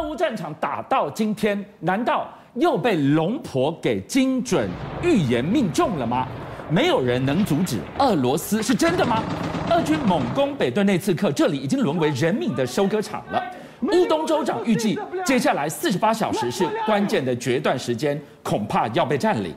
乌战场打到今天，难道又被龙婆给精准预言命中了吗？没有人能阻止俄罗斯，是真的吗？俄军猛攻北顿内茨克，这里已经沦为人民的收割场了。乌东州长预计，接下来四十八小时是关键的决断时间，恐怕要被占领。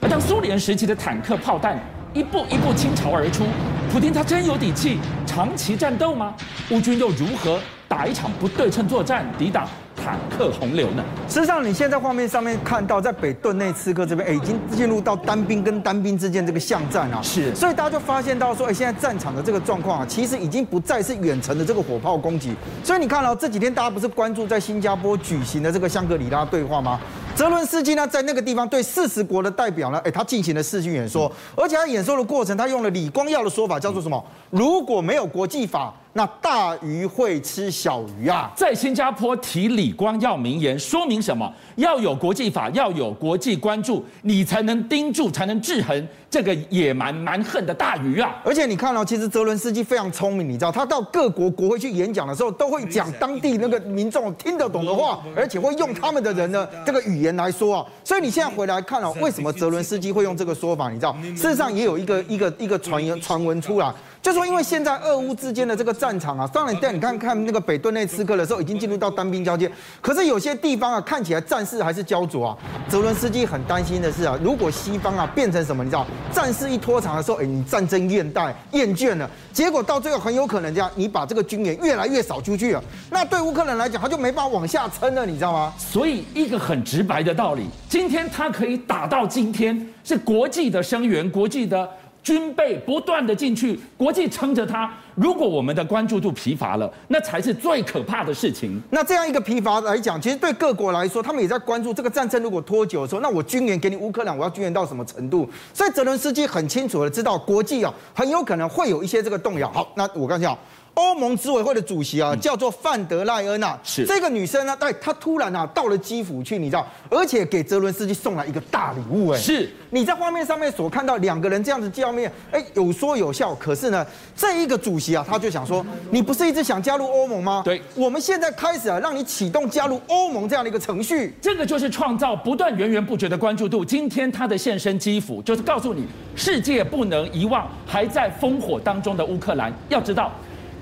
而当苏联时期的坦克炮弹一步一步倾巢而出，普丁他真有底气长期战斗吗？乌军又如何打一场不对称作战，抵挡？坦克洪流呢？实际上，你现在画面上面看到，在北顿内茨克这边，哎，已经进入到单兵跟单兵之间这个巷战啊。是，所以大家就发现到说，哎，现在战场的这个状况啊，其实已经不再是远程的这个火炮攻击。所以你看到这几天大家不是关注在新加坡举行的这个香格里拉对话吗？泽伦斯基呢，在那个地方对四十国的代表呢，哎，他进行了视讯演说，而且他演说的过程，他用了李光耀的说法，叫做什么？如果没有国际法，那大鱼会吃小鱼啊！在新加坡提李光耀名言，说明什么？要有国际法，要有国际关注，你才能盯住，才能制衡这个野蛮蛮横的大鱼啊！而且你看到、哦，其实泽伦斯基非常聪明，你知道，他到各国国会去演讲的时候，都会讲当地那个民众听得懂的话，而且会用他们的人的这个语言来说啊。所以你现在回来看哦，为什么泽伦斯基会用这个说法？你知道，事实上也有一个一个一个传言传闻出来。就说，因为现在俄乌之间的这个战场啊，当然带你看看那个北顿内刺客的时候，已经进入到单兵交接。可是有些地方啊，看起来战事还是焦灼啊。泽伦斯基很担心的是啊，如果西方啊变成什么，你知道，战事一拖长的时候，哎，你战争厌怠、厌倦了，结果到最后很有可能这样，你把这个军援越来越少出去了。那对乌克兰来讲，他就没办法往下撑了，你知道吗？所以一个很直白的道理，今天他可以打到今天，是国际的声援，国际的。军备不断的进去，国际撑着它。如果我们的关注度疲乏了，那才是最可怕的事情。那这样一个疲乏来讲，其实对各国来说，他们也在关注这个战争如果拖久的时候，那我军援给你乌克兰，我要军援到什么程度？所以泽伦斯基很清楚的知道，国际啊很有可能会有一些这个动摇。好，那我刚讲。欧盟执委会的主席啊，叫做范德赖恩啊，是这个女生呢，哎，她突然啊到了基辅去，你知道，而且给泽伦斯基送来一个大礼物，哎，是你在画面上面所看到两个人这样子见面，哎，有说有笑，可是呢，这一个主席啊，他就想说，你不是一直想加入欧盟吗？对，我们现在开始啊，让你启动加入欧盟这样的一个程序，这个就是创造不断源源不绝的关注度。今天他的现身基辅，就是告诉你，世界不能遗忘还在烽火当中的乌克兰，要知道。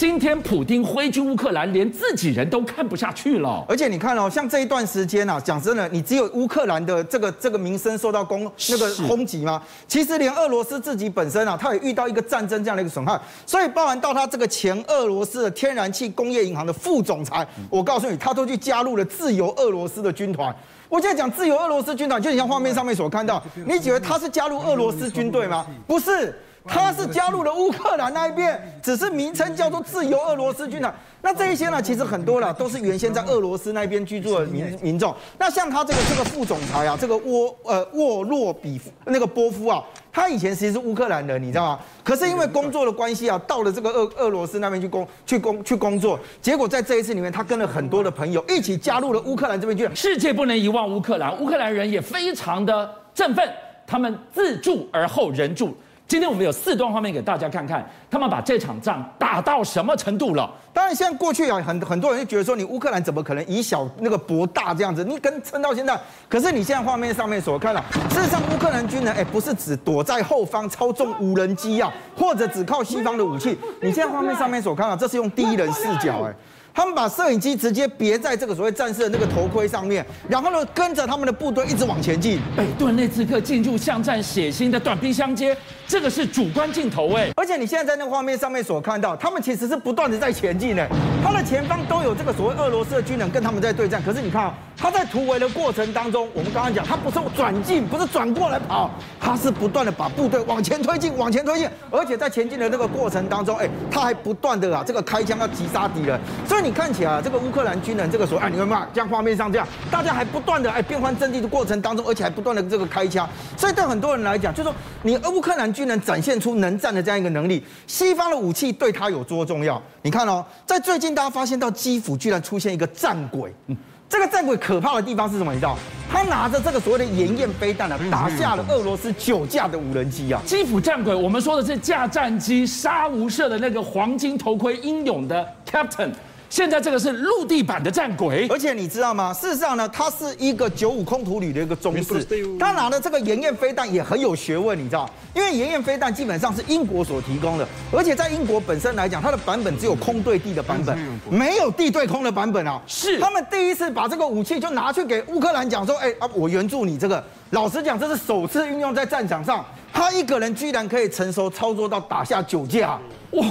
今天普丁挥军乌克兰，连自己人都看不下去了。而且你看哦，像这一段时间啊，讲真的，你只有乌克兰的这个这个民生受到攻那个轰击吗？其实连俄罗斯自己本身啊，他也遇到一个战争这样的一个损害。所以包含到他这个前俄罗斯的天然气工业银行的副总裁，我告诉你，他都去加入了自由俄罗斯的军团。我现在讲自由俄罗斯军团，就像画面上面所看到，你以为他是加入俄罗斯军队吗？不是。他是加入了乌克兰那一边，只是名称叫做自由俄罗斯军团。那这一些呢，其实很多了，都是原先在俄罗斯那边居住的民民众。那像他这个这个副总裁啊，这个沃呃沃洛比那个波夫啊，他以前其实是乌克兰人，你知道吗？可是因为工作的关系啊，到了这个俄俄罗斯那边去工去工去工作，结果在这一次里面，他跟了很多的朋友一起加入了乌克兰这边去。世界不能遗忘乌克兰，乌克兰人也非常的振奋，他们自助而后人助。今天我们有四段画面给大家看看，他们把这场仗打到什么程度了？当然，现在过去啊，很很多人就觉得说，你乌克兰怎么可能以小那个博大这样子？你跟撑到现在，可是你现在画面上面所看了，事实上乌克兰军人哎，不是只躲在后方操纵无人机啊，或者只靠西方的武器。你现在画面上面所看到，这是用第一人视角哎。他们把摄影机直接别在这个所谓战士的那个头盔上面，然后呢，跟着他们的部队一直往前进。北顿内茨克进入巷战血腥的短兵相接，这个是主观镜头哎。而且你现在在那个画面上面所看到，他们其实是不断的在前进哎，他的前方都有这个所谓俄罗斯的军人跟他们在对战。可是你看啊，他在突围的过程当中，我们刚刚讲，他不是转进，不是转过来跑，他是不断的把部队往前推进，往前推进，而且在前进的那个过程当中，哎，他还不断的啊这个开枪要击杀敌人，所以。你看起来，这个乌克兰军人这个时候，哎，你们看，像画面上这样，大家还不断的哎变换阵地的过程当中，而且还不断的这个开枪，所以对很多人来讲，就说你乌克兰军人展现出能战的这样一个能力，西方的武器对他有多重要？你看哦，在最近大家发现到基辅居然出现一个战鬼，嗯，这个战鬼可怕的地方是什么？你知道？他拿着这个所谓的盐焰飞弹啊，打下了俄罗斯九架的无人机啊！基辅战鬼，我们说的是驾战机杀无赦的那个黄金头盔英勇的 Captain。现在这个是陆地版的战鬼，而且你知道吗？事实上呢，它是一个九五空图旅的一个中士，他拿的这个盐焰飞弹也很有学问，你知道？因为盐焰飞弹基本上是英国所提供的，而且在英国本身来讲，它的版本只有空对地的版本，没有地对空的版本啊。是他们第一次把这个武器就拿去给乌克兰讲说，哎啊，我援助你这个。老实讲，这是首次运用在战场上，他一个人居然可以成熟操作到打下九架，哇！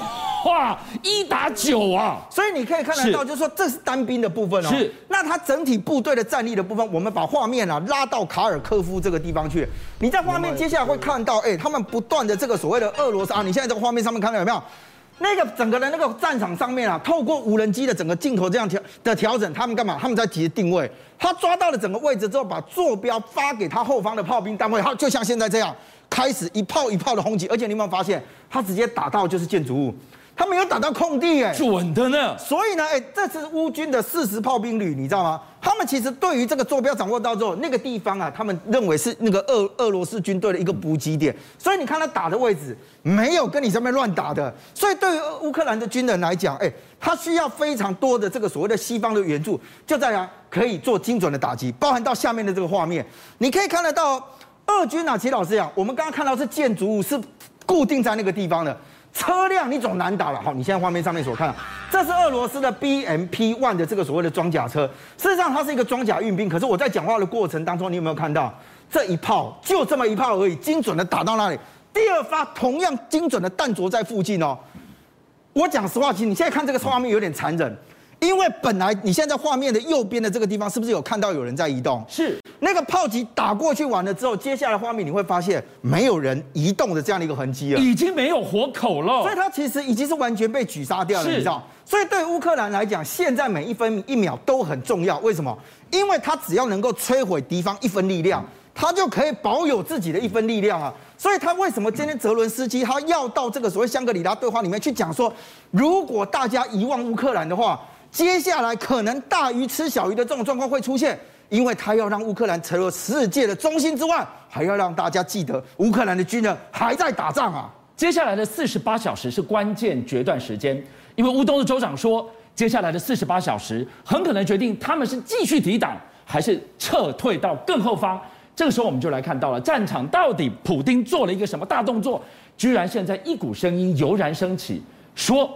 哇，一打九啊！所以你可以看得到，就是说这是单兵的部分哦。是。那他整体部队的战力的部分，我们把画面啊拉到卡尔科夫这个地方去。你在画面接下来会看到，哎，他们不断的这个所谓的俄罗斯啊，你现在这个画面上面看到有没有？那个整个的那个战场上面啊，透过无人机的整个镜头这样调的调整，他们干嘛？他们在提定位。他抓到了整个位置之后，把坐标发给他后方的炮兵单位，好就像现在这样开始一炮一炮的轰击。而且你有没有发现，他直接打到就是建筑物。他没有打到空地，哎，准的呢。所以呢，哎，这是乌军的四十炮兵旅，你知道吗？他们其实对于这个坐标掌握到之后，那个地方啊，他们认为是那个俄俄罗斯军队的一个补给点。所以你看他打的位置，没有跟你这边乱打的。所以对于乌克兰的军人来讲，哎，他需要非常多的这个所谓的西方的援助，就在啊可以做精准的打击，包含到下面的这个画面，你可以看得到，俄军啊，齐老师讲，我们刚刚看到是建筑物是固定在那个地方的。车辆你总难打了，好，你现在画面上面所看，这是俄罗斯的 BMP One 的这个所谓的装甲车，事实上它是一个装甲运兵，可是我在讲话的过程当中，你有没有看到这一炮就这么一炮而已，精准的打到那里，第二发同样精准的弹着在附近哦。我讲实话，其实你现在看这个画面有点残忍。因为本来你现在在画面的右边的这个地方，是不是有看到有人在移动？是那个炮击打过去完了之后，接下来画面你会发现没有人移动的这样的一个痕迹了，已经没有活口了。所以它其实已经是完全被狙杀掉了，你知道？所以对乌克兰来讲，现在每一分一秒都很重要。为什么？因为它只要能够摧毁敌方一分力量，它就可以保有自己的一分力量啊。所以他为什么今天泽伦斯基他要到这个所谓香格里拉对话里面去讲说，如果大家遗忘乌克兰的话。接下来可能大鱼吃小鱼的这种状况会出现，因为他要让乌克兰成为世界的中心之外，还要让大家记得乌克兰的军人还在打仗啊。接下来的四十八小时是关键决断时间，因为乌东的州长说，接下来的四十八小时很可能决定他们是继续抵挡还是撤退到更后方。这个时候我们就来看到了战场到底普丁做了一个什么大动作，居然现在一股声音油然升起，说。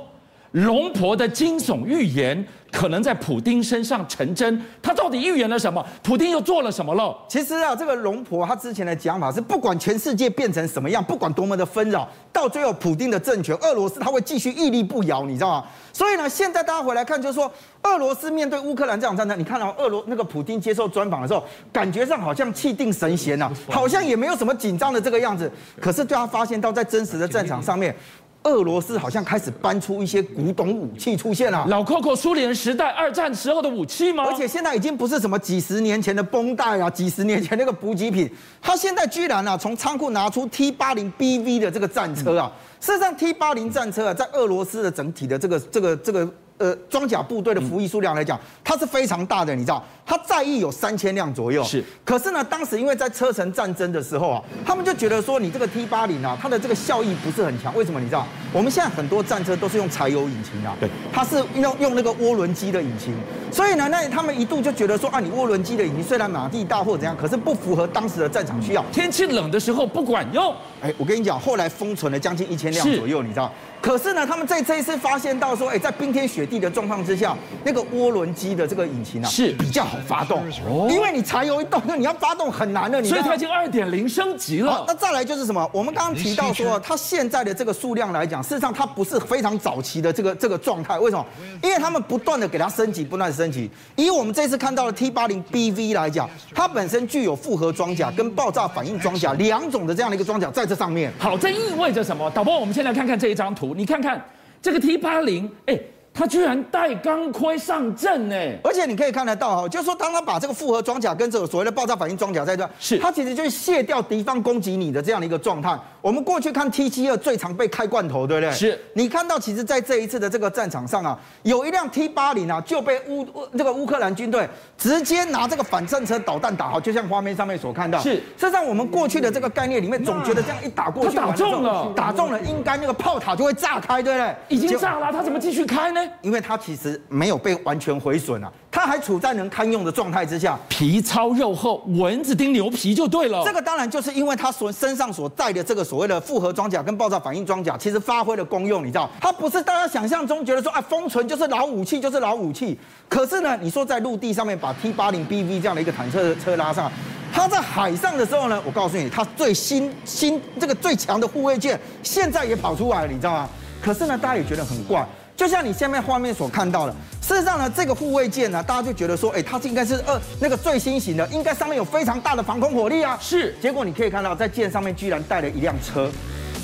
龙婆的惊悚预言可能在普丁身上成真，他到底预言了什么？普丁又做了什么了？其实啊，这个龙婆他之前的讲法是，不管全世界变成什么样，不管多么的纷扰，到最后普丁的政权，俄罗斯他会继续屹立不摇，你知道吗？所以呢，现在大家回来看，就是说，俄罗斯面对乌克兰这场战争，你看到俄罗那个普丁接受专访的时候，感觉上好像气定神闲呐，好像也没有什么紧张的这个样子。可是对他发现到在真实的战场上面。俄罗斯好像开始搬出一些古董武器出现了，老 Coco 苏联时代二战时候的武器吗？而且现在已经不是什么几十年前的绷带啊，几十年前那个补给品，他现在居然啊从仓库拿出 T 八零 BV 的这个战车啊，事实上 T 八零战车啊，在俄罗斯的整体的这个这个这个。呃，装甲部队的服役数量来讲，它是非常大的，你知道，它在役有三千辆左右。是，可是呢，当时因为在车臣战争的时候啊，他们就觉得说，你这个 T 八零啊，它的这个效益不是很强。为什么？你知道，我们现在很多战车都是用柴油引擎啊，对，它是用用那个涡轮机的引擎，所以呢，那他们一度就觉得说，啊，你涡轮机的引擎虽然马力大或怎样，可是不符合当时的战场需要。天气冷的时候不管用。哎，我跟你讲，后来封存了将近一千辆左右，你知道。可是呢，他们在这一次发现到说，哎，在冰天雪地的状况之下，那个涡轮机的这个引擎啊，是比较好发动，因为你柴油一动，那你要发动很难的。你所以它已经二点零升级了。那再来就是什么？我们刚刚提到说，它现在的这个数量来讲，事实上它不是非常早期的这个这个状态。为什么？因为他们不断的给它升级，不断的升级。以我们这次看到的 T 八零 BV 来讲，它本身具有复合装甲跟爆炸反应装甲两种的这样的一个装甲在这上面。好，这意味着什么？导播，我们先来看看这一张图，你看看。这个 T 八零，哎。他居然带钢盔上阵呢，而且你可以看得到哈，就是说，当他把这个复合装甲跟这个所谓的爆炸反应装甲在这，是，他其实就是卸掉敌方攻击你的这样的一个状态。我们过去看 T 七二最常被开罐头，对不对？是。你看到，其实在这一次的这个战场上啊，有一辆 T 八零啊，就被乌这个乌克兰军队直接拿这个反战车导弹打好，就像画面上面所看到。是。实际上，我们过去的这个概念里面，总觉得这样一打过去，打中了，打中了，应该那个炮塔就会炸开，对不对？已经炸了，他怎么继续开呢？因为它其实没有被完全毁损啊，它还处在能堪用的状态之下，皮糙肉厚，蚊子叮牛皮就对了。这个当然就是因为它所身上所带的这个所谓的复合装甲跟爆炸反应装甲，其实发挥了功用，你知道，它不是大家想象中觉得说啊，封存就是老武器，就是老武器。可是呢，你说在陆地上面把 T 八零 BV 这样的一个坦克车拉上，它在海上的时候呢，我告诉你，它最新新这个最强的护卫舰现在也跑出来了，你知道吗？可是呢，大家也觉得很怪。就像你下面画面所看到的，事实上呢，这个护卫舰呢，大家就觉得说，哎，它是应该是二那个最新型的，应该上面有非常大的防空火力啊。是，结果你可以看到，在舰上面居然带了一辆车，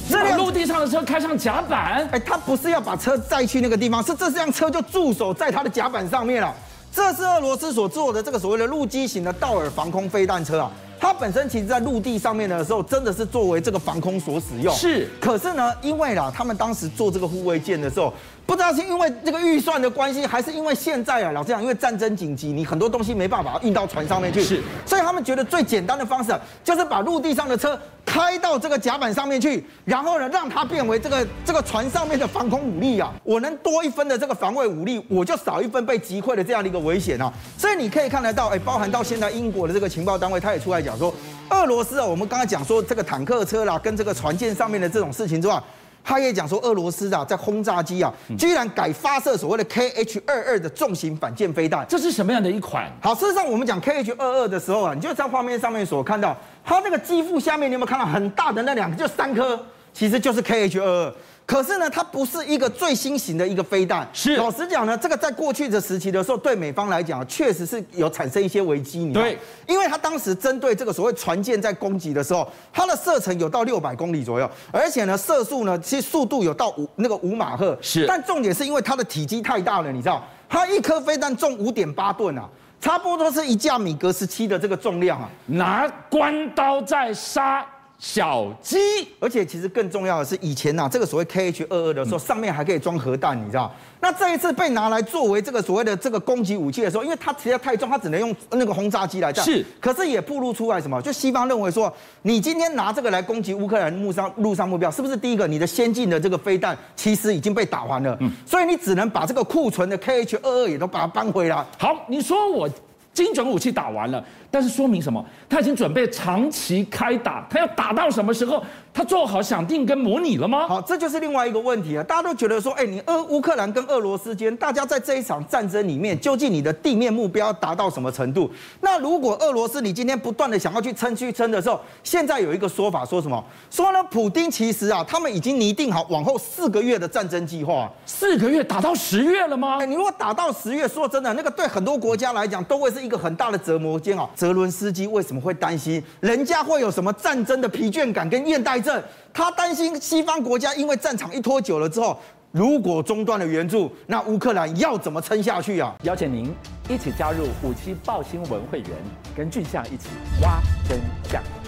这辆陆地上的车开上甲板，哎，他不是要把车载去那个地方，是这辆车就驻守在它的甲板上面了。这是俄罗斯所做的这个所谓的陆基型的道尔防空飞弹车啊。它本身其实，在陆地上面的时候，真的是作为这个防空所使用。是，可是呢，因为啦，他们当时做这个护卫舰的时候，不知道是因为这个预算的关系，还是因为现在啊，老实讲，因为战争紧急，你很多东西没办法运到船上面去。是，所以他们觉得最简单的方式，就是把陆地上的车开到这个甲板上面去，然后呢，让它变为这个这个船上面的防空武力啊。我能多一分的这个防卫武力，我就少一分被击溃的这样的一个危险啊。所以你可以看得到，哎，包含到现在英国的这个情报单位，他也出来讲。讲说，俄罗斯啊，我们刚才讲说这个坦克车啦，跟这个船舰上面的这种事情之外，他也讲说，俄罗斯啊，在轰炸机啊，居然改发射所谓的 KH 二二的重型反舰飞弹，这是什么样的一款？好，事实上我们讲 KH 二二的时候啊，你就在画面上面所看到，它那个机腹下面，你有没有看到很大的那两个，就三颗，其实就是 KH 二二。可是呢，它不是一个最新型的一个飞弹。是，老实讲呢，这个在过去的时期的时候，对美方来讲，确实是有产生一些危机。对，因为它当时针对这个所谓船舰在攻击的时候，它的射程有到六百公里左右，而且呢，射速呢，其实速度有到五那个五马赫。是，但重点是因为它的体积太大了，你知道，它一颗飞弹重五点八吨啊，差不多是一架米格十七的这个重量啊，拿关刀在杀。小鸡，而且其实更重要的是，以前呐、啊，这个所谓 KH 二二的时候，上面还可以装核弹，你知道？那这一次被拿来作为这个所谓的这个攻击武器的时候，因为它实在太重，它只能用那个轰炸机来炸。是，可是也暴露出来什么？就西方认为说，你今天拿这个来攻击乌克兰陆上陆上目标，是不是第一个你的先进的这个飞弹其实已经被打完了？嗯，所以你只能把这个库存的 KH 二二也都把它搬回来。好，你说我。精准武器打完了，但是说明什么？他已经准备长期开打，他要打到什么时候？他做好想定跟模拟了吗？好，这就是另外一个问题啊！大家都觉得说，哎，你俄乌克兰跟俄罗斯间，大家在这一场战争里面，究竟你的地面目标达到什么程度？那如果俄罗斯你今天不断的想要去撑去撑的时候，现在有一个说法，说什么？说呢，普丁其实啊，他们已经拟定好往后四个月的战争计划。四个月打到十月了吗？哎，你如果打到十月，说真的，那个对很多国家来讲，都会是一个很大的折磨煎熬。泽伦斯基为什么会担心人家会有什么战争的疲倦感跟厌怠症？他担心西方国家因为战场一拖久了之后，如果中断了援助，那乌克兰要怎么撑下去啊？邀请您一起加入五七报新闻会员，跟俊相一起挖真相。